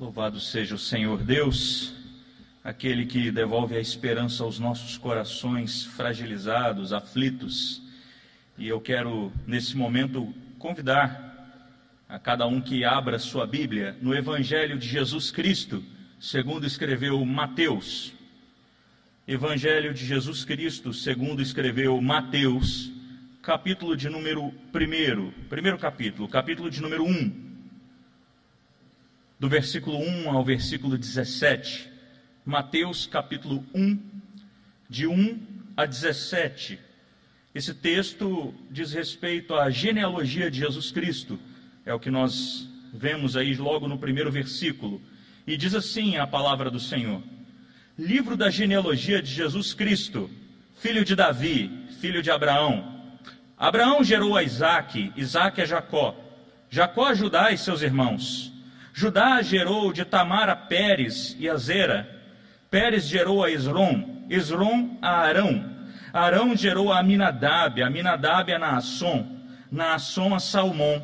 Louvado seja o Senhor Deus, aquele que devolve a esperança aos nossos corações fragilizados, aflitos. E eu quero, nesse momento, convidar a cada um que abra sua Bíblia no Evangelho de Jesus Cristo, segundo escreveu Mateus. Evangelho de Jesus Cristo, segundo escreveu Mateus, capítulo de número 1, primeiro capítulo, capítulo de número 1 do versículo 1 ao versículo 17. Mateus capítulo 1, de 1 a 17. Esse texto diz respeito à genealogia de Jesus Cristo, é o que nós vemos aí logo no primeiro versículo. E diz assim a palavra do Senhor: Livro da genealogia de Jesus Cristo, filho de Davi, filho de Abraão. Abraão gerou a Isaque, Isaque a Jacó, Jacó a Judá e seus irmãos. Judá gerou de Tamar a Pérez e a Zera. Pérez gerou a Esrom, Esrom a Arão. Arão gerou a Aminadab, Aminadab a Naasson, Naasson a Salmão.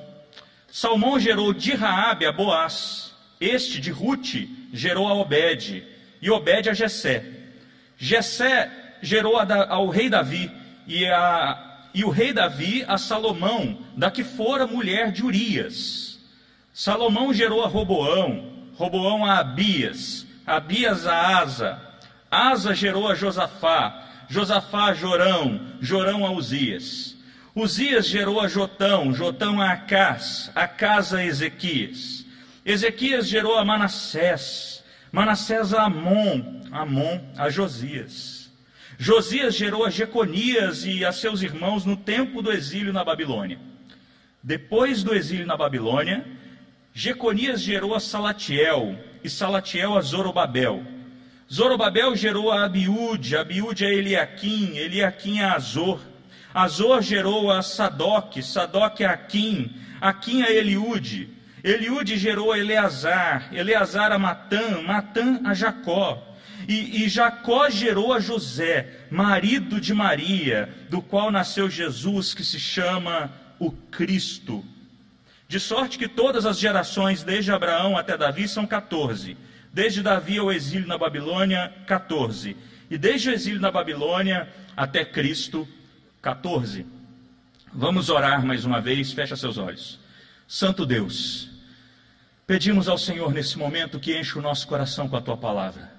Salmão gerou de Raabe a Boaz. Este de Rute gerou a Obed, e Obed a Jessé. Jessé gerou a, ao rei Davi, e, a, e o rei Davi a Salomão, da que fora mulher de Urias. Salomão gerou a Roboão, Roboão a Abias, Abias a Asa, Asa gerou a Josafá, Josafá a Jorão, Jorão a Uzias. Uzias gerou a Jotão, Jotão a Acás, Acás a Ezequias. Ezequias gerou a Manassés, Manassés a Amon, Amon a Josias. Josias gerou a Jeconias e a seus irmãos no tempo do exílio na Babilônia. Depois do exílio na Babilônia, Jeconias gerou a Salatiel, e Salatiel a Zorobabel. Zorobabel gerou a Abiúde, Abiúde a Eliaquim, Eliaquim a Azor. Azor gerou a Sadoc, Sadoc a Aquim, Aquim a Eliúde. Eliúde gerou a Eleazar, Eleazar a Matã, Matã a Jacó. E, e, Jacó gerou a José, marido de Maria, do qual nasceu Jesus, que se chama o Cristo. De sorte que todas as gerações, desde Abraão até Davi, são 14. Desde Davi ao exílio na Babilônia, 14. E desde o exílio na Babilônia até Cristo, 14. Vamos orar mais uma vez, fecha seus olhos. Santo Deus, pedimos ao Senhor nesse momento que enche o nosso coração com a tua palavra.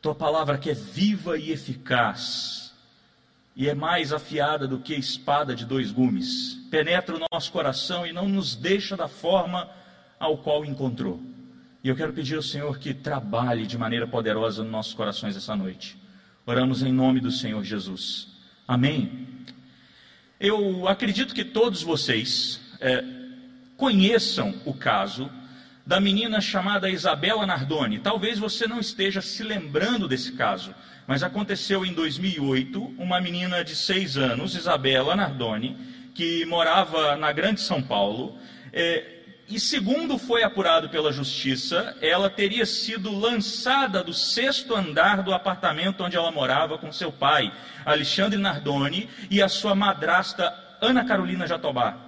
Tua palavra que é viva e eficaz e é mais afiada do que espada de dois gumes. Penetra o nosso coração e não nos deixa da forma ao qual encontrou. E eu quero pedir ao Senhor que trabalhe de maneira poderosa nos nossos corações essa noite. Oramos em nome do Senhor Jesus. Amém. Eu acredito que todos vocês é, conheçam o caso da menina chamada Isabela Nardoni. Talvez você não esteja se lembrando desse caso, mas aconteceu em 2008 uma menina de seis anos, Isabela Nardoni, que morava na Grande São Paulo. É, e segundo foi apurado pela justiça, ela teria sido lançada do sexto andar do apartamento onde ela morava com seu pai, Alexandre Nardoni, e a sua madrasta Ana Carolina Jatobá.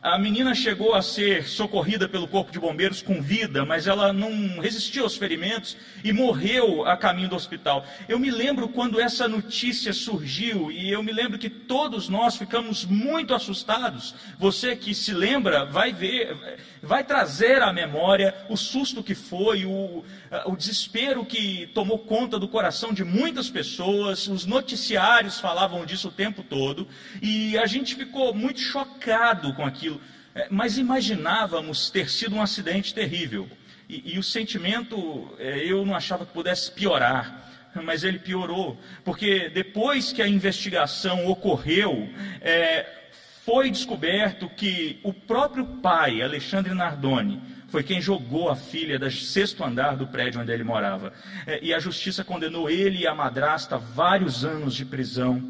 A menina chegou a ser socorrida pelo corpo de bombeiros com vida, mas ela não resistiu aos ferimentos e morreu a caminho do hospital. Eu me lembro quando essa notícia surgiu e eu me lembro que todos nós ficamos muito assustados. Você que se lembra vai ver, vai trazer à memória o susto que foi, o, o desespero que tomou conta do coração de muitas pessoas. Os noticiários falavam disso o tempo todo e a gente ficou muito chocado com aquilo mas imaginávamos ter sido um acidente terrível. E, e o sentimento é, eu não achava que pudesse piorar, mas ele piorou, porque depois que a investigação ocorreu, é, foi descoberto que o próprio pai, Alexandre Nardoni, foi quem jogou a filha do sexto andar do prédio onde ele morava. É, e a justiça condenou ele e a madrasta a vários anos de prisão.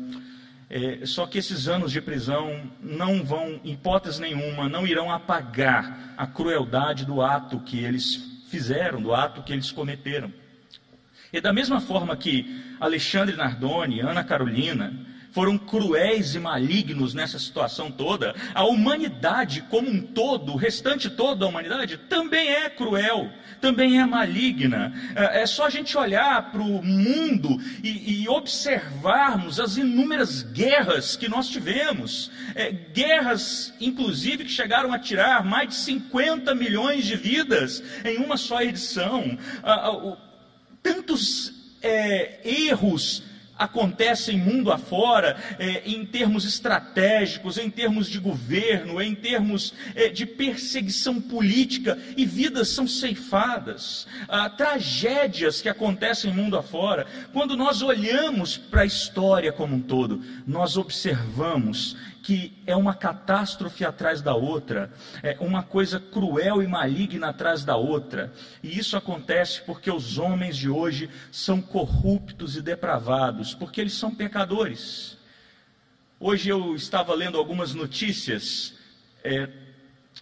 É, só que esses anos de prisão não vão, em hipótese nenhuma, não irão apagar a crueldade do ato que eles fizeram, do ato que eles cometeram. E da mesma forma que Alexandre Nardoni, Ana Carolina, foram cruéis e malignos nessa situação toda, a humanidade como um todo, o restante todo da humanidade, também é cruel, também é maligna. É, é só a gente olhar para o mundo e, e, observarmos as inúmeras guerras que nós tivemos, é, guerras, inclusive, que chegaram a tirar mais de 50 milhões de vidas em uma só edição. Tantos é, erros acontecem mundo afora, é, em termos estratégicos, em termos de governo, em termos é, de perseguição política, e vidas são ceifadas, ah, tragédias que acontecem mundo afora. Quando nós olhamos para a história como um todo, nós observamos que é uma catástrofe atrás da outra, é uma coisa cruel e maligna atrás da outra. E isso acontece porque os homens de hoje são corruptos e depravados, porque eles são pecadores. Hoje eu estava lendo algumas notícias é,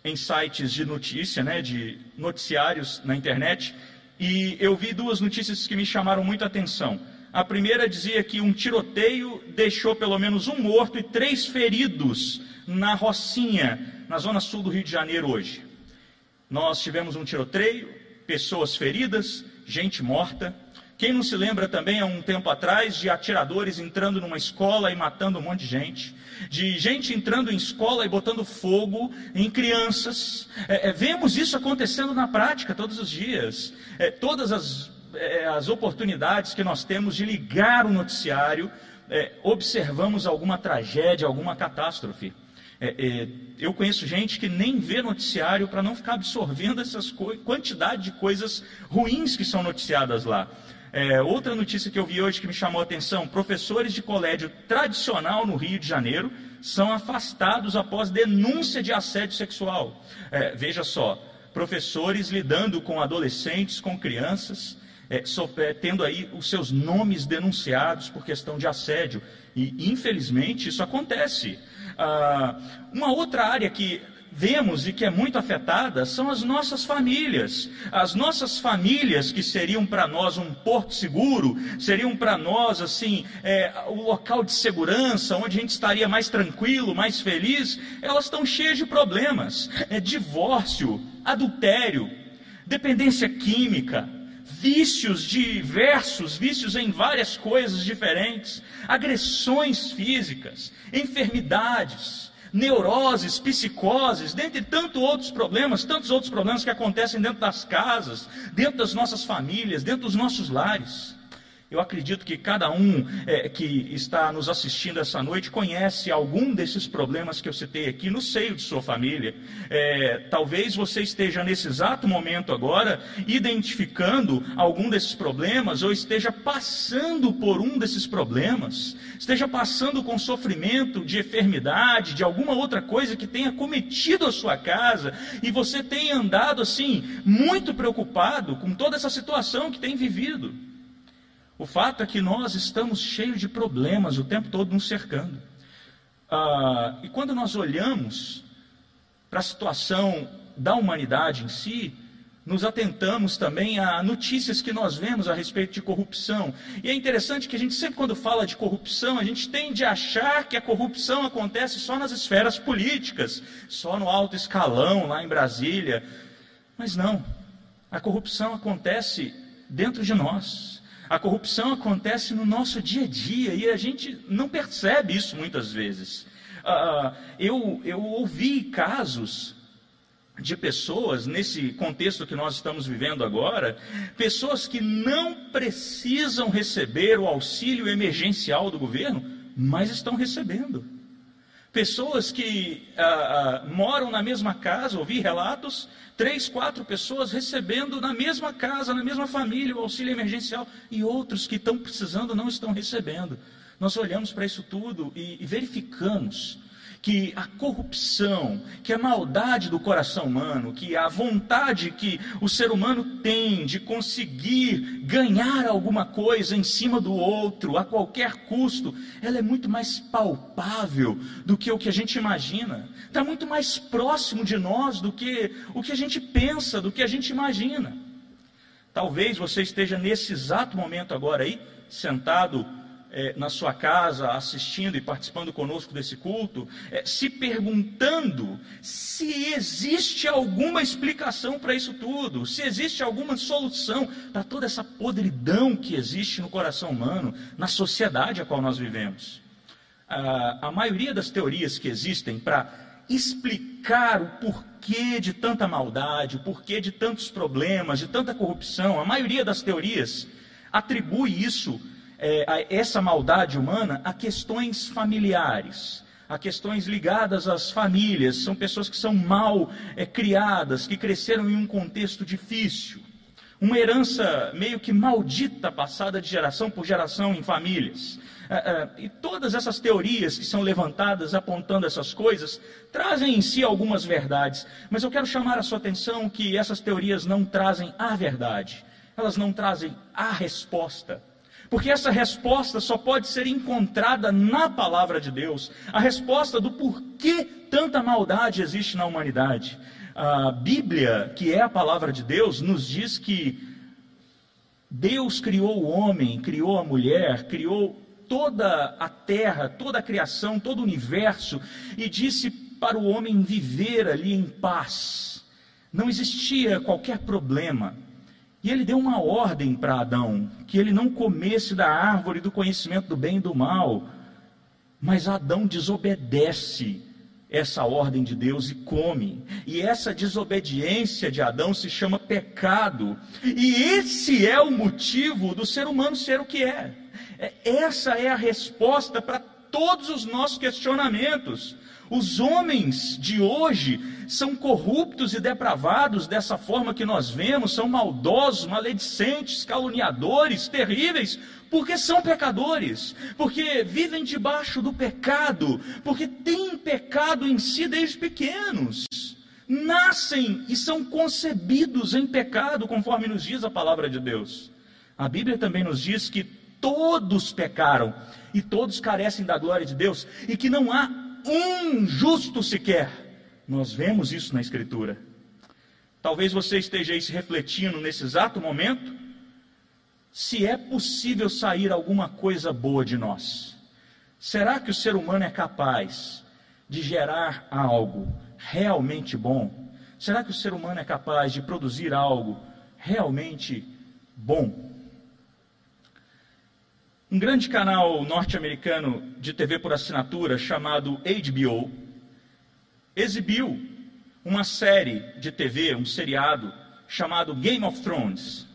em sites de notícia, né, de noticiários na internet, e eu vi duas notícias que me chamaram muita atenção. A primeira dizia que um tiroteio deixou pelo menos um morto e três feridos na Rocinha, na zona sul do Rio de Janeiro hoje. Nós tivemos um tiroteio, pessoas feridas, gente morta. Quem não se lembra também, há um tempo atrás, de atiradores entrando numa escola e matando um monte de gente, de gente entrando em escola e botando fogo em crianças. É, é, vemos isso acontecendo na prática todos os dias. É, todas as é, as oportunidades que nós temos de ligar o noticiário, é, observamos alguma tragédia, alguma catástrofe. É, é eu conheço gente que nem vê noticiário para não ficar absorvendo essas quantidade de coisas ruins que são noticiadas lá. É, outra notícia que eu vi hoje que me chamou a atenção: professores de colégio tradicional no Rio de Janeiro são afastados após denúncia de assédio sexual. É, veja só, professores lidando com adolescentes, com crianças, é, é, tendo aí os seus nomes denunciados por questão de assédio. E, infelizmente, isso acontece. Ah, uma outra área que vemos e que é muito afetada são as nossas famílias. As nossas famílias, que seriam para nós um porto seguro, seriam para nós, assim, é, o local de segurança, onde a gente estaria mais tranquilo, mais feliz, elas estão cheias de problemas. É divórcio, adultério, dependência química, vícios diversos, vícios em várias coisas diferentes, agressões físicas, enfermidades, neuroses, psicoses, dentre tantos outros problemas, tantos outros problemas que acontecem dentro das casas, dentro das nossas famílias, dentro dos nossos lares. Eu acredito que cada um é, que está nos assistindo essa noite conhece algum desses problemas que eu citei aqui no seio de sua família. É, talvez você esteja nesse exato momento agora identificando algum desses problemas ou esteja passando por um desses problemas, esteja passando com sofrimento de enfermidade, de alguma outra coisa que tenha cometido a sua casa e você tenha andado assim muito preocupado com toda essa situação que tem vivido. O fato é que nós estamos cheios de problemas o tempo todo nos cercando. Ah, e quando nós olhamos para a situação da humanidade em si, nos atentamos também a notícias que nós vemos a respeito de corrupção. E é interessante que a gente sempre, quando fala de corrupção, a gente tende a achar que a corrupção acontece só nas esferas políticas, só no alto escalão, lá em Brasília. Mas não. A corrupção acontece dentro de nós. A corrupção acontece no nosso dia a dia e a gente não percebe isso muitas vezes. Uh, eu, eu ouvi casos de pessoas, nesse contexto que nós estamos vivendo agora, pessoas que não precisam receber o auxílio emergencial do governo, mas estão recebendo. Pessoas que ah, ah, moram na mesma casa, ouvi relatos, três, quatro pessoas recebendo na mesma casa, na mesma família, o auxílio emergencial, e outros que estão precisando não estão recebendo. Nós olhamos para isso tudo e, e verificamos que a corrupção, que a maldade do coração humano, que a vontade que o ser humano tem de conseguir ganhar alguma coisa em cima do outro a qualquer custo, ela é muito mais palpável do que o que a gente imagina. Está muito mais próximo de nós do que o que a gente pensa, do que a gente imagina. Talvez você esteja nesse exato momento agora aí, sentado é, na sua casa, assistindo e participando conosco desse culto, é, se perguntando se existe alguma explicação para isso tudo, se existe alguma solução para toda essa podridão que existe no coração humano, na sociedade a qual nós vivemos. a maioria das teorias que existem para explicar o porquê de tanta maldade, o porquê de tantos problemas, de tanta corrupção, a maioria das teorias atribui isso é, essa maldade humana a questões familiares, a questões ligadas às famílias. São pessoas que são mal é, criadas, que cresceram em um contexto difícil. Uma herança meio que maldita, passada de geração por geração em famílias. É, é, e todas essas teorias que são levantadas apontando essas coisas trazem em si algumas verdades, mas eu quero chamar a sua atenção que essas teorias não trazem a verdade, elas não trazem a resposta. Porque essa resposta só pode ser encontrada na palavra de Deus a resposta do porquê tanta maldade existe na humanidade. A Bíblia, que é a palavra de Deus, nos diz que Deus criou o homem, criou a mulher, criou toda a terra, toda a criação, todo o universo e disse para o homem viver ali em paz. Não existia qualquer problema. E ele deu uma ordem para Adão, que ele não comesse da árvore do conhecimento do bem e do mal. Mas Adão desobedece essa ordem de Deus e come. E essa desobediência de Adão se chama pecado. E esse é o motivo do ser humano ser o que é. é essa é a resposta para todos os nossos questionamentos. Os homens de hoje são corruptos e depravados dessa forma que nós vemos, são maldosos, maledicentes, caluniadores, terríveis, porque são pecadores, porque vivem debaixo do pecado, porque têm pecado em si desde pequenos. Nascem e são concebidos em pecado, conforme nos diz a palavra de Deus. A Bíblia também nos diz que todos pecaram e todos carecem da glória de Deus e que não há um justo sequer. Nós vemos isso na Escritura. Talvez você esteja aí se refletindo nesse exato momento, se é possível sair alguma coisa boa de nós. Será que o ser humano é capaz de gerar algo realmente bom? Será que o ser humano é capaz de produzir algo realmente bom? Um grande canal norte-americano de TV por assinatura chamado HBO exibiu uma série de TV, um seriado chamado Game of Thrones.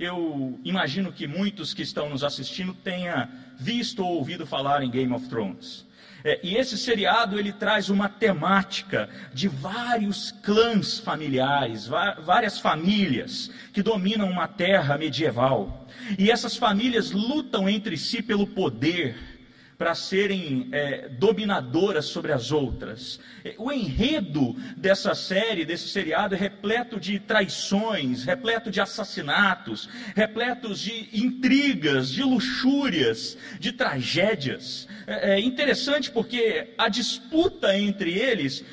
Eu imagino que muitos que estão nos assistindo tenham visto ou ouvido falar em Game of Thrones. É, e esse seriado ele traz uma temática de vários clãs familiares, várias famílias que dominam uma terra medieval. E essas famílias lutam entre si pelo poder, para serem é, dominadoras sobre as outras. O enredo dessa série, desse seriado, é repleto de traições, repleto de assassinatos, repletos de intrigas, de luxúrias, de tragédias. É, é interessante porque a disputa entre eles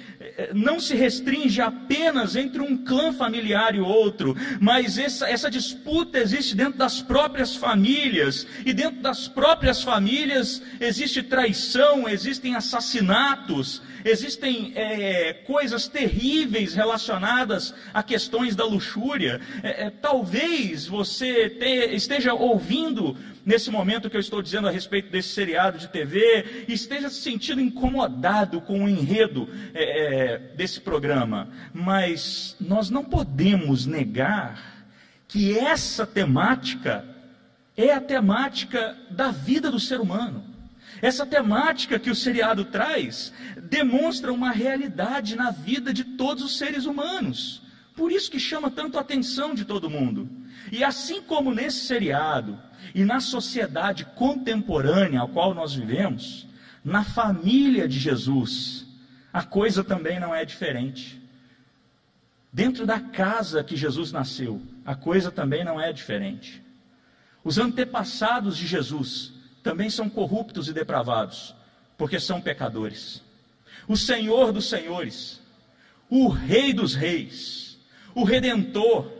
não se restringe apenas entre um clã familiar e outro, mas essa, essa disputa existe dentro das próprias famílias, e dentro das próprias famílias existe traição, existem assassinatos, existem é, coisas terríveis relacionadas a questões da luxúria. É, é, talvez você te, esteja ouvindo nesse momento que eu estou dizendo a respeito desse seriado de TV, esteja se sentindo incomodado com o enredo é, é, desse programa. Mas nós não podemos negar que essa temática é a temática da vida do ser humano. Essa temática que o seriado traz demonstra uma realidade na vida de todos os seres humanos. Por isso que chama tanto a atenção de todo mundo. E assim como nesse seriado e na sociedade contemporânea a qual nós vivemos, na família de Jesus, a coisa também não é diferente. Dentro da casa que Jesus nasceu, a coisa também não é diferente. Os antepassados de Jesus também são corruptos e depravados, porque são pecadores. O Senhor dos Senhores, o Rei dos Reis, o Redentor,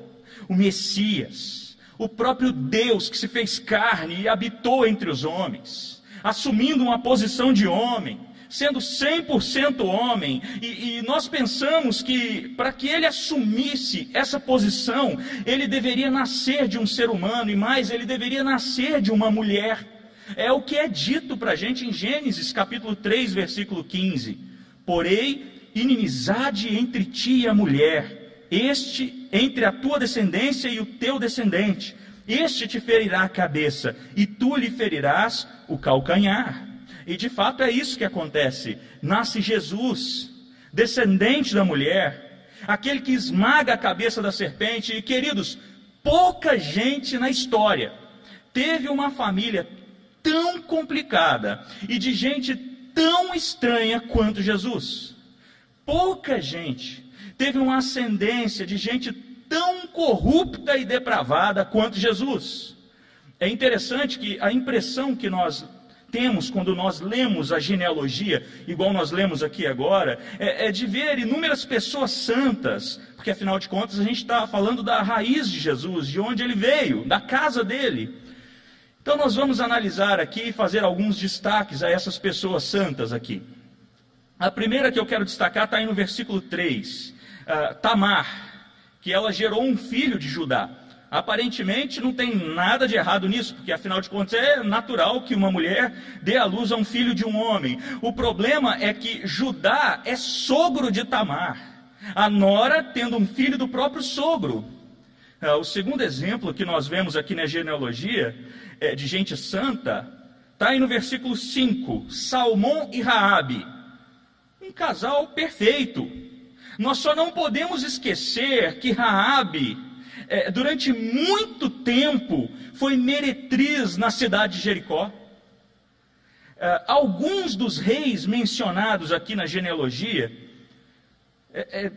o Messias, o próprio Deus que se fez carne e habitou entre os homens, assumindo uma posição de homem, sendo 100% homem, e, e, nós pensamos que para que ele assumisse essa posição, ele deveria nascer de um ser humano, e mais, ele deveria nascer de uma mulher. É o que é dito para a gente em Gênesis capítulo 3, versículo 15: Porém, inimizade entre ti e a mulher, este entre a tua descendência e o teu descendente, este te ferirá a cabeça, e tu lhe ferirás o calcanhar. E de fato é isso que acontece. Nasce Jesus, descendente da mulher, aquele que esmaga a cabeça da serpente. E queridos, pouca gente na história teve uma família tão complicada e de gente tão estranha quanto Jesus. Pouca gente teve uma ascendência de gente tão corrupta e depravada quanto Jesus. É interessante que a impressão que nós temos quando nós lemos a genealogia, igual nós lemos aqui agora, é, é de ver inúmeras pessoas santas, porque afinal de contas a gente está falando da raiz de Jesus, de onde ele veio, da casa dele. Então nós vamos analisar aqui e fazer alguns destaques a essas pessoas santas aqui. A primeira que eu quero destacar está aí no versículo 3, ah, Tamar, que ela gerou um filho de Judá. Aparentemente não tem nada de errado nisso, porque afinal de contas é natural que uma mulher dê à luz a um filho de um homem. O problema é que Judá é sogro de Tamar, a nora tendo um filho do próprio sogro. Ah, o segundo exemplo que nós vemos aqui na genealogia é de gente santa está aí no versículo 5: Salmão e Raabe, um casal perfeito. Nós só não podemos esquecer que Raabe é, durante muito tempo, foi meretriz na cidade de Jericó. É, alguns dos reis mencionados aqui na genealogia, é, é,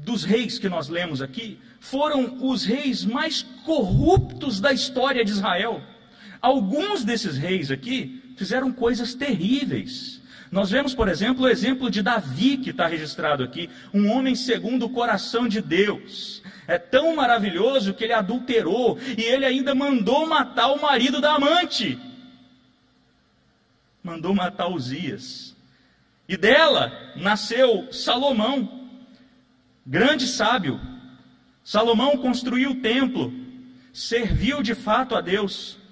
dos reis que nós lemos aqui, foram os reis mais corruptos da história de Israel. Alguns desses reis aqui fizeram coisas terríveis. Nós vemos, por exemplo, o exemplo de Davi, que está registrado aqui, um homem segundo o coração de Deus. É tão maravilhoso que ele adulterou e ele ainda mandou matar o marido da amante. Mandou matar Uzias. E dela nasceu Salomão, grande sábio. Salomão construiu o templo, serviu de fato a Deus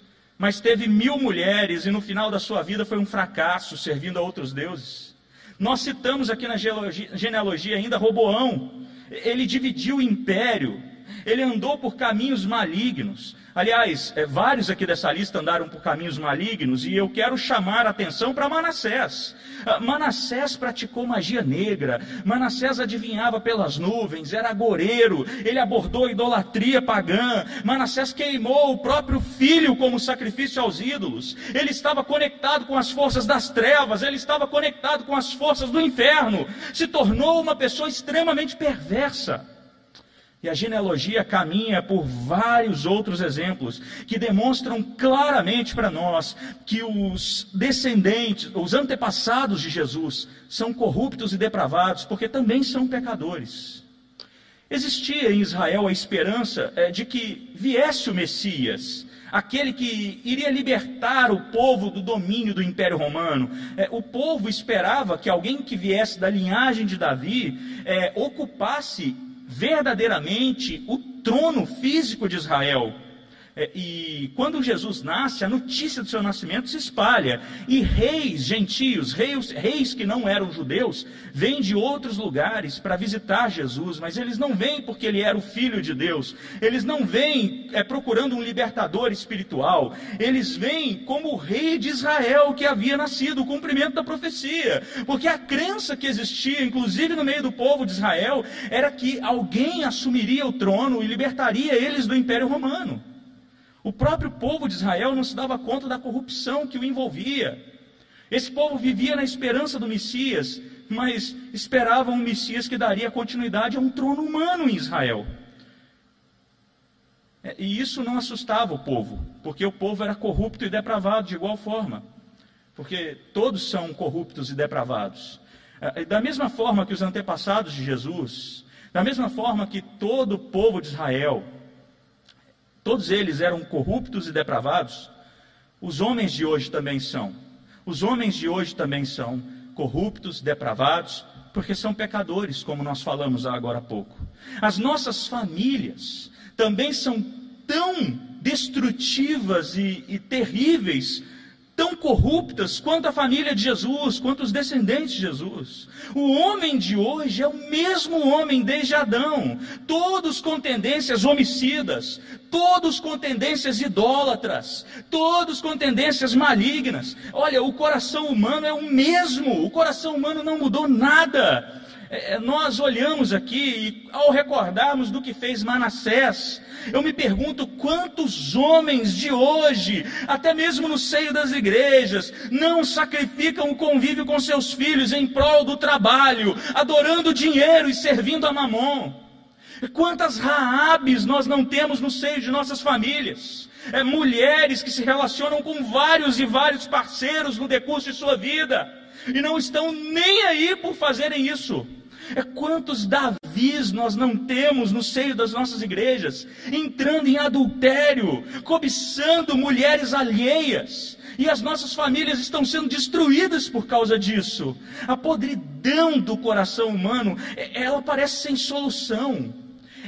mas teve mil mulheres e no final da sua vida foi um fracasso servindo a outros deuses. Nós citamos aqui na genealogia ainda Roboão, ele dividiu o império, ele andou por caminhos malignos. Aliás, é, vários aqui dessa lista andaram por caminhos malignos e eu quero chamar a atenção para Manassés. Ah, Manassés praticou magia negra, Manassés adivinhava pelas nuvens, era agoreiro, ele abordou idolatria pagã, Manassés queimou o próprio filho como sacrifício aos ídolos, ele estava conectado com as forças das trevas, ele estava conectado com as forças do inferno, se tornou uma pessoa extremamente perversa. E a genealogia caminha por vários outros exemplos que demonstram claramente para nós que os descendentes, os antepassados de Jesus, são corruptos e depravados, porque também são pecadores. Existia em Israel a esperança é, de que viesse o Messias, aquele que iria libertar o povo do domínio do Império Romano. É, o povo esperava que alguém que viesse da linhagem de Davi é, ocupasse verdadeiramente o trono físico de Israel. É, e quando Jesus nasce, a notícia do seu nascimento se espalha. E reis gentios, reis, reis que não eram judeus, vêm de outros lugares para visitar Jesus, mas eles não vêm porque ele era o filho de Deus. Eles não vêm é, procurando um libertador espiritual. Eles vêm como o rei de Israel que havia nascido, o cumprimento da profecia. Porque a crença que existia, inclusive no meio do povo de Israel, era que alguém assumiria o trono e libertaria eles do Império Romano. O próprio povo de Israel não se dava conta da corrupção que o envolvia. Esse povo vivia na esperança do Messias, mas esperava um Messias que daria continuidade a um trono humano em Israel. É, e isso não assustava o povo, porque o povo era corrupto e depravado de igual forma. Porque todos são corruptos e depravados. É, da mesma forma que os antepassados de Jesus, da mesma forma que todo o povo de Israel, Todos eles eram corruptos e depravados. Os homens de hoje também são. Os homens de hoje também são corruptos, depravados, porque são pecadores, como nós falamos agora há pouco. As nossas famílias também são tão destrutivas e, e terríveis tão corruptas quanto a família de Jesus, quanto os descendentes de Jesus. O homem de hoje é o mesmo homem desde Adão, todos com tendências homicidas, todos com tendências idólatras, todos com tendências malignas. Olha, o coração humano é o mesmo, o coração humano não mudou nada. É, é, nós olhamos aqui e ao recordarmos do que fez Manassés, eu me pergunto quantos homens de hoje, até mesmo no seio das igrejas, não sacrificam o convívio com seus filhos em prol do trabalho, adorando dinheiro e servindo a mamon. Quantas raabes nós não temos no seio de nossas famílias? É, mulheres que se relacionam com vários e vários parceiros no decurso de sua vida e não estão nem aí por fazerem isso. É quantos Davis nós não temos no seio das nossas igrejas, entrando em adultério, cobiçando mulheres alheias, e as nossas famílias estão sendo destruídas por causa disso. A podridão do coração humano, é, ela parece sem solução.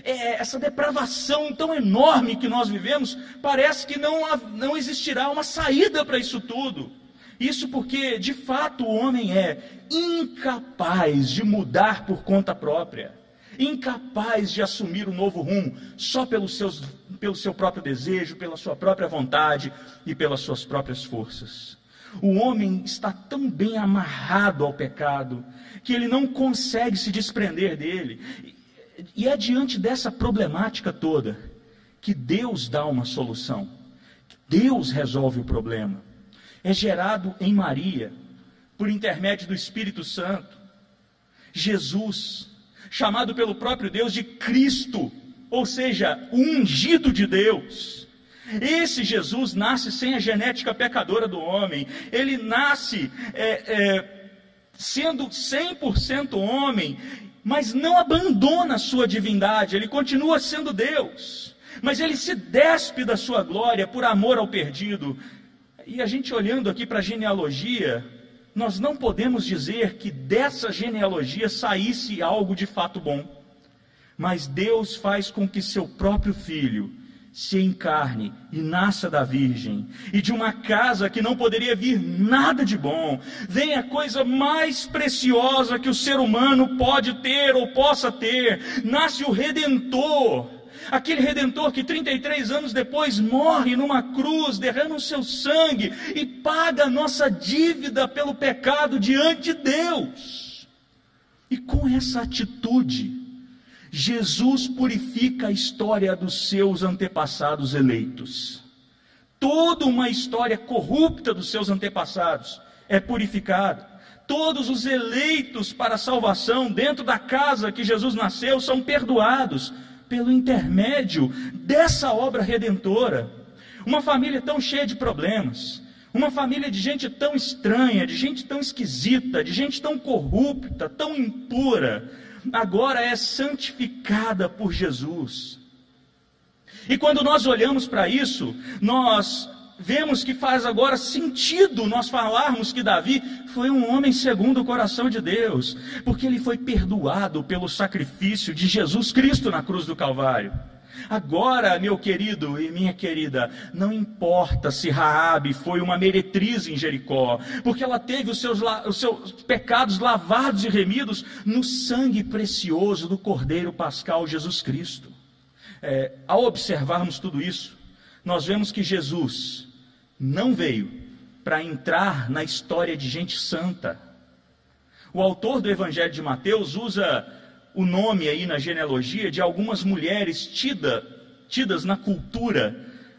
É, essa depravação tão enorme que nós vivemos, parece que não, não existirá uma saída para isso tudo. Isso porque, de fato, o homem é incapaz de mudar por conta própria, incapaz de assumir um novo rumo só pelos seus, pelo seu próprio desejo, pela sua própria vontade e pelas suas próprias forças. O homem está tão bem amarrado ao pecado que ele não consegue se desprender dele. E é diante dessa problemática toda que Deus dá uma solução. Deus resolve o problema é gerado em Maria, por intermédio do Espírito Santo. Jesus, chamado pelo próprio Deus de Cristo, ou seja, o ungido de Deus. Esse Jesus nasce sem a genética pecadora do homem, ele nasce é, é, sendo 100% homem, mas não abandona a sua divindade, ele continua sendo Deus, mas ele se despe da sua glória por amor ao perdido, e a gente olhando aqui para a genealogia, nós não podemos dizer que dessa genealogia saísse algo de fato bom. Mas Deus faz com que seu próprio filho se encarne e nasça da virgem, e de uma casa que não poderia vir nada de bom, vem a coisa mais preciosa que o ser humano pode ter ou possa ter, nasce o redentor aquele redentor que 33 anos depois morre numa cruz, derrama o seu sangue e paga a nossa dívida pelo pecado diante de Deus. E com essa atitude, Jesus purifica a história dos seus antepassados eleitos. Toda uma história corrupta dos seus antepassados é purificada. Todos os eleitos para a salvação dentro da casa que Jesus nasceu são perdoados pelo intermédio dessa obra redentora. Uma família tão cheia de problemas, uma família de gente tão estranha, de gente tão esquisita, de gente tão corrupta, tão impura, agora é santificada por Jesus. E quando nós olhamos para isso, nós vemos que faz agora sentido nós falarmos que Davi foi um homem segundo o coração de Deus, porque ele foi perdoado pelo sacrifício de Jesus Cristo na cruz do Calvário. Agora, meu querido e minha querida, não importa se Raabe foi uma meretriz em Jericó, porque ela teve os seus, os seus pecados lavados e remidos no sangue precioso do Cordeiro Pascal Jesus Cristo. É, ao observarmos tudo isso, nós vemos que Jesus não veio para entrar na história de gente santa. O autor do Evangelho de Mateus usa o nome aí na genealogia de algumas mulheres tida, tidas na cultura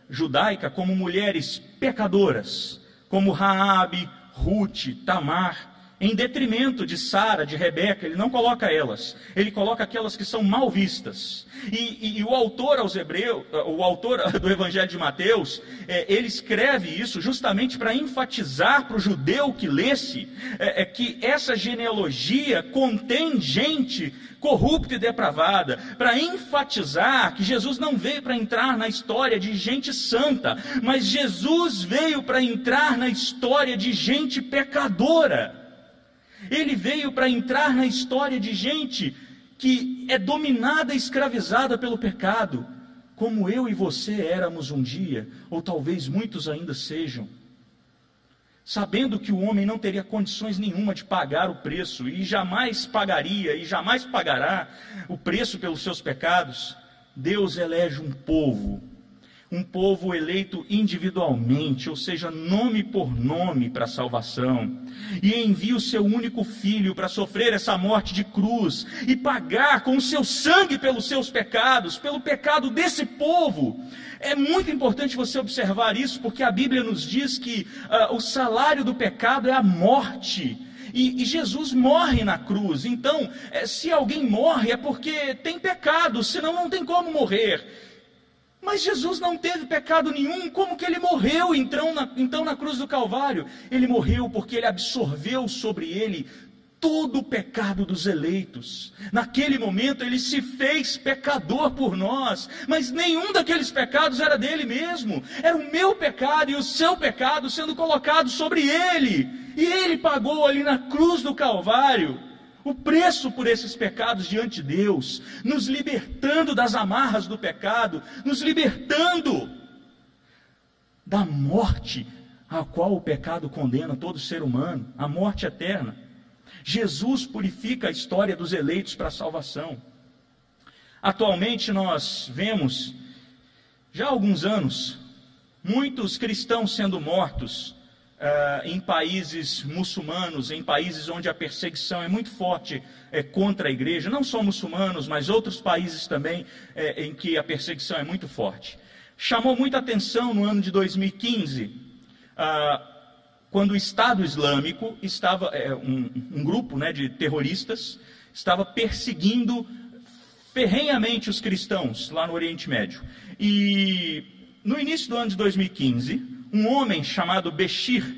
judaica como mulheres pecadoras, como Raabe, Ruth, Tamar em detrimento de Sara, de Rebeca, ele não coloca elas, ele coloca aquelas que são mal vistas. E, e, e o autor aos Hebreus, o autor do Evangelho de Mateus, é, ele escreve isso justamente para enfatizar para o judeu que lesse é, é, que essa genealogia contém gente corrupta e depravada, para enfatizar que Jesus não veio para entrar na história de gente santa, mas Jesus veio para entrar na história de gente pecadora. Ele veio para entrar na história de gente que é dominada e escravizada pelo pecado, como eu e você éramos um dia, ou talvez muitos ainda sejam. Sabendo que o homem não teria condições nenhuma de pagar o preço, e jamais pagaria, e jamais pagará o preço pelos seus pecados, Deus elege um povo um povo eleito individualmente, ou seja, nome por nome para a salvação, e envia o seu único filho para sofrer essa morte de cruz e pagar com o seu sangue pelos seus pecados, pelo pecado desse povo. É muito importante você observar isso, porque a Bíblia nos diz que uh, o salário do pecado é a morte. E, e, Jesus morre na cruz. Então, é, se alguém morre é porque tem pecado, senão não tem como morrer. Mas Jesus não teve pecado nenhum, como que ele morreu então na, então na cruz do Calvário? Ele morreu porque ele absorveu sobre ele todo o pecado dos eleitos. Naquele momento ele se fez pecador por nós, mas nenhum daqueles pecados era dele mesmo, era o meu pecado e o seu pecado sendo colocado sobre ele, e ele pagou ali na cruz do Calvário o preço por esses pecados diante de Deus, nos libertando das amarras do pecado, nos libertando da morte a qual o pecado condena todo ser humano, a morte eterna. Jesus purifica a história dos eleitos para a salvação. Atualmente nós vemos, já há alguns anos, muitos cristãos sendo mortos uh, em países muçulmanos, em países onde a perseguição é muito forte é, contra a igreja, não só muçulmanos, mas outros países também é, em que a perseguição é muito forte. Chamou muita atenção no ano de 2015, uh, ah, quando o Estado Islâmico estava, é, um, um grupo né, de terroristas, estava perseguindo ferrenhamente os cristãos lá no Oriente Médio. E no início do ano de 2015, um homem chamado Beshir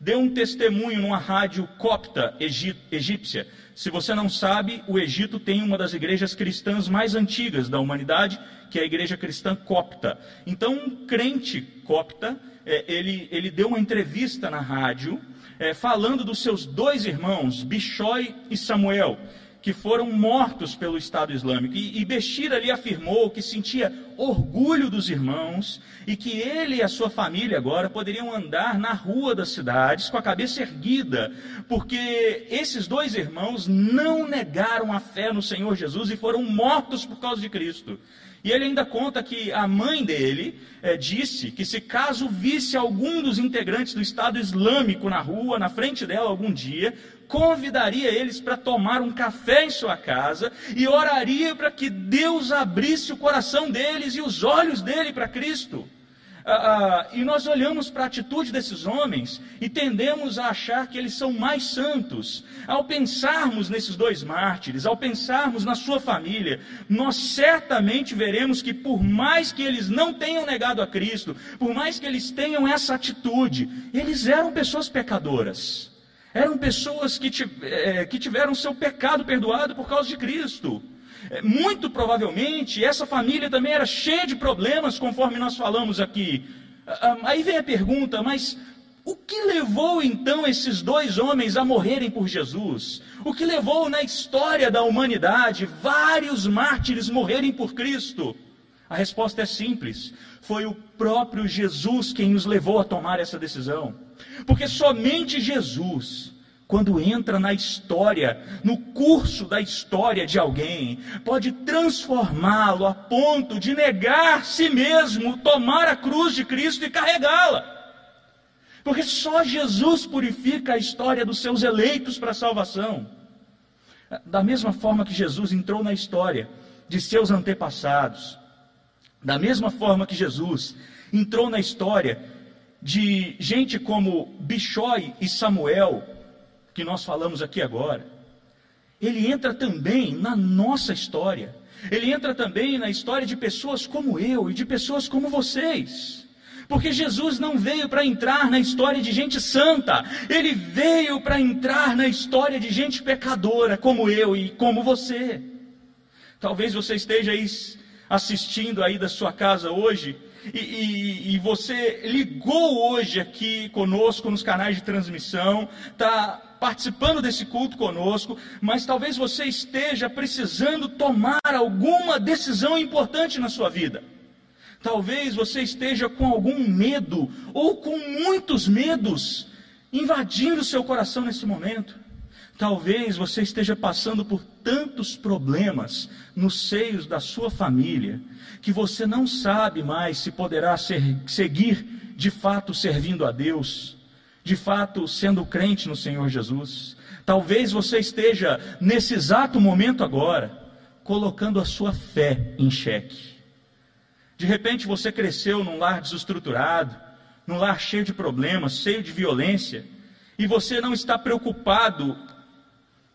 deu um testemunho numa rádio copta egípcia. Se você não sabe, o Egito tem uma das igrejas cristãs mais antigas da humanidade, que é a igreja cristã copta. Então, um crente copta, é, ele, ele deu uma entrevista na rádio, é, falando dos seus dois irmãos, Bichói e Samuel que foram mortos pelo Estado Islâmico. E, e Beshir ali afirmou que sentia orgulho dos irmãos e que ele e a sua família agora poderiam andar na rua das cidades com a cabeça erguida, porque esses dois irmãos não negaram a fé no Senhor Jesus e foram mortos por causa de Cristo. E ele ainda conta que a mãe dele é, disse que se caso visse algum dos integrantes do Estado Islâmico na rua, na frente dela algum dia, convidaria eles para tomar um café em sua casa e oraria para que Deus abrisse o coração deles e os olhos dele para Cristo. Ah, ah, e nós olhamos para a atitude desses homens e tendemos a achar que eles são mais santos. Ao pensarmos nesses dois mártires, ao pensarmos na sua família, nós certamente veremos que, por mais que eles não tenham negado a Cristo, por mais que eles tenham essa atitude, eles eram pessoas pecadoras. Eram pessoas que, é, que tiveram seu pecado perdoado por causa de Cristo. É, muito provavelmente essa família também era cheia de problemas, conforme nós falamos aqui. Aí vem a pergunta, mas o que levou então esses dois homens a morrerem por Jesus? O que levou na história da humanidade vários mártires morrerem por Cristo? A resposta é simples: foi o próprio Jesus quem nos levou a tomar essa decisão. Porque somente Jesus quando entra na história, no curso da história de alguém, pode transformá-lo a ponto de negar si mesmo, tomar a cruz de Cristo e carregá-la. Porque só Jesus purifica a história dos seus eleitos para a salvação. Da mesma forma que Jesus entrou na história de seus antepassados, da mesma forma que Jesus entrou na história de gente como Bichói e Samuel, que nós falamos aqui agora, ele entra também na nossa história. Ele entra também na história de pessoas como eu e de pessoas como vocês. Porque Jesus não veio para entrar na história de gente santa, ele veio para entrar na história de gente pecadora, como eu e como você. Talvez você esteja aí assistindo aí da sua casa hoje e, e, e, você ligou hoje aqui conosco nos canais de transmissão, está participando desse culto conosco, mas talvez você esteja precisando tomar alguma decisão importante na sua vida. Talvez você esteja com algum medo ou com muitos medos invadindo seu coração nesse momento. Talvez você esteja passando por tantos problemas nos seios da sua família que você não sabe mais se poderá ser, seguir de fato servindo a Deus, de fato sendo crente no Senhor Jesus. Talvez você esteja nesse exato momento agora colocando a sua fé em xeque. De repente você cresceu num lar desestruturado, num lar cheio de problemas, cheio de violência, e você não está preocupado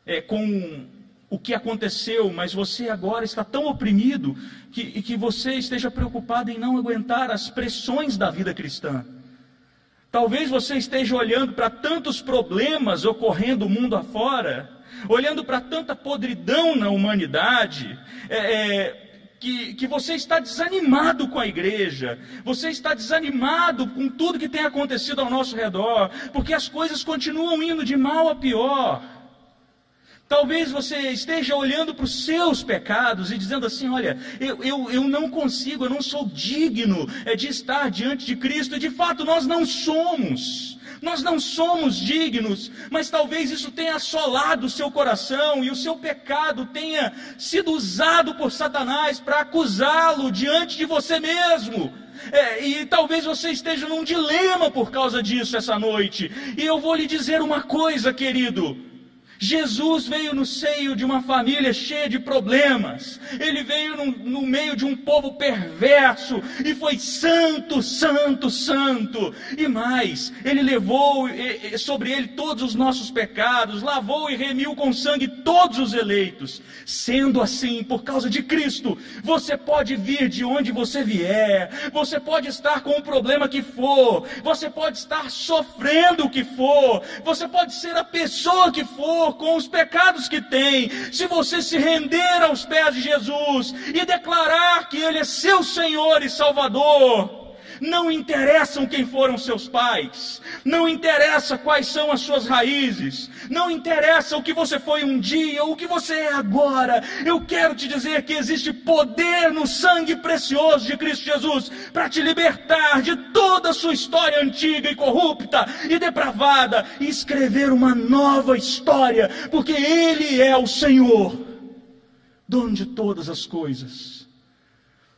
é, com o que aconteceu, mas você agora está tão oprimido que, que você esteja preocupado em não aguentar as pressões da vida cristã. Talvez você esteja olhando para tantos problemas ocorrendo mundo afora, olhando para tanta podridão na humanidade, é, é, que, que você está desanimado com a igreja, você está desanimado com tudo que tem acontecido ao nosso redor, porque as coisas continuam indo de mal a pior. Talvez você esteja olhando para os seus pecados e dizendo assim: olha, eu, eu, eu não consigo, eu não sou digno é, de estar diante de Cristo. De fato nós não somos. Nós não somos dignos, mas talvez isso tenha assolado o seu coração e o seu pecado tenha sido usado por Satanás para acusá-lo diante de você mesmo. É, e talvez você esteja num dilema por causa disso essa noite. E eu vou lhe dizer uma coisa, querido. Jesus veio no seio de uma família cheia de problemas, ele veio no, no, meio de um povo perverso e foi santo, santo, santo. E mais, ele levou sobre ele todos os nossos pecados, lavou e remiu com sangue todos os eleitos. Sendo assim, por causa de Cristo, você pode vir de onde você vier, você pode estar com o problema que for, você pode estar sofrendo o que for, você pode ser a pessoa que for com os pecados que tem, se você se render aos pés de Jesus e declarar que Ele é seu Senhor e Salvador, não interessam quem foram seus pais, não interessa quais são as suas raízes, não interessa o que você foi um dia ou o que você é agora. Eu quero te dizer que existe poder no sangue precioso de Cristo Jesus para te libertar de toda a sua história antiga e corrupta e depravada e escrever uma nova história, porque Ele é o Senhor, dono de todas as coisas.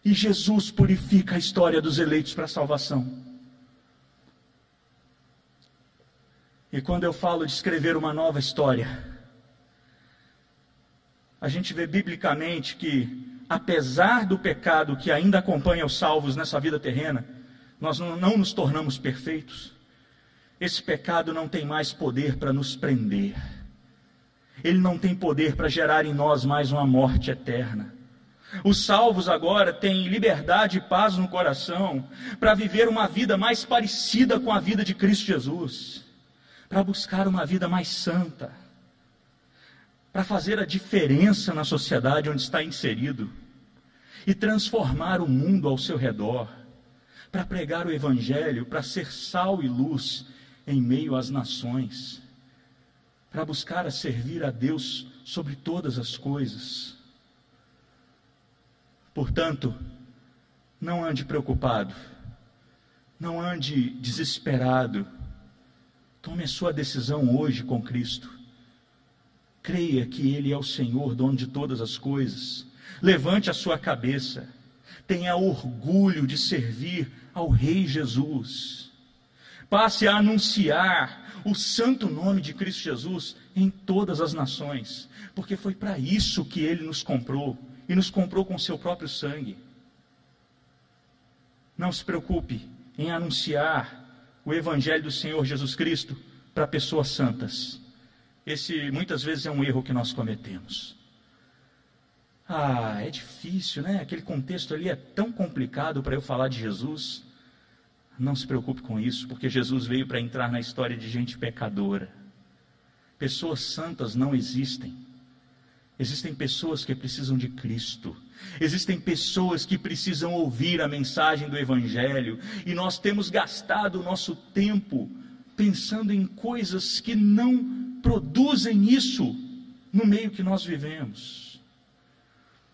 E Jesus purifica a história dos eleitos para a salvação. E quando eu falo de escrever uma nova história, a gente vê biblicamente que, apesar do pecado que ainda acompanha os salvos nessa vida terrena, nós não, nos tornamos perfeitos. Esse pecado não tem mais poder para nos prender. Ele não tem poder para gerar em nós mais uma morte eterna. Os salvos agora têm liberdade e paz no coração para viver uma vida mais parecida com a vida de Cristo Jesus, para buscar uma vida mais santa, para fazer a diferença na sociedade onde está inserido e transformar o mundo ao seu redor, para pregar o Evangelho, para ser sal e luz em meio às nações, para buscar a servir a Deus sobre todas as coisas Portanto, não ande preocupado, não ande desesperado. Tome a sua decisão hoje com Cristo. Creia que Ele é o Senhor, dono de todas as coisas. Levante a sua cabeça. Tenha orgulho de servir ao Rei Jesus. Passe a anunciar o santo nome de Cristo Jesus em todas as nações, porque foi para isso que Ele nos comprou e nos comprou com seu próprio sangue. Não se preocupe em anunciar o Evangelho do Senhor Jesus Cristo para pessoas santas. esse muitas vezes é um erro que nós cometemos. Ah, é difícil, né? Aquele contexto ali é tão complicado para eu falar de Jesus. Não se preocupe com isso, porque Jesus veio para entrar na história de gente pecadora. Pessoas santas não existem. Existem pessoas que precisam de Cristo. Existem pessoas que precisam ouvir a mensagem do Evangelho. E nós temos gastado o nosso tempo pensando em coisas que não produzem isso no meio que nós vivemos.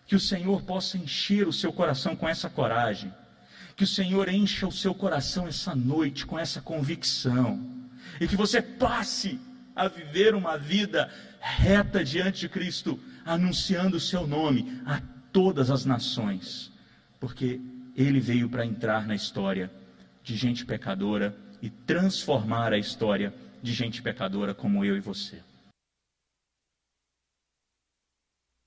Que o Senhor possa encher o seu coração com essa coragem. Que o Senhor encha o seu coração essa noite com essa convicção. E que você passe a viver uma vida reta diante de Cristo, anunciando o seu nome a todas as nações, porque ele veio para entrar na história de gente pecadora e transformar a história de gente pecadora como eu e você.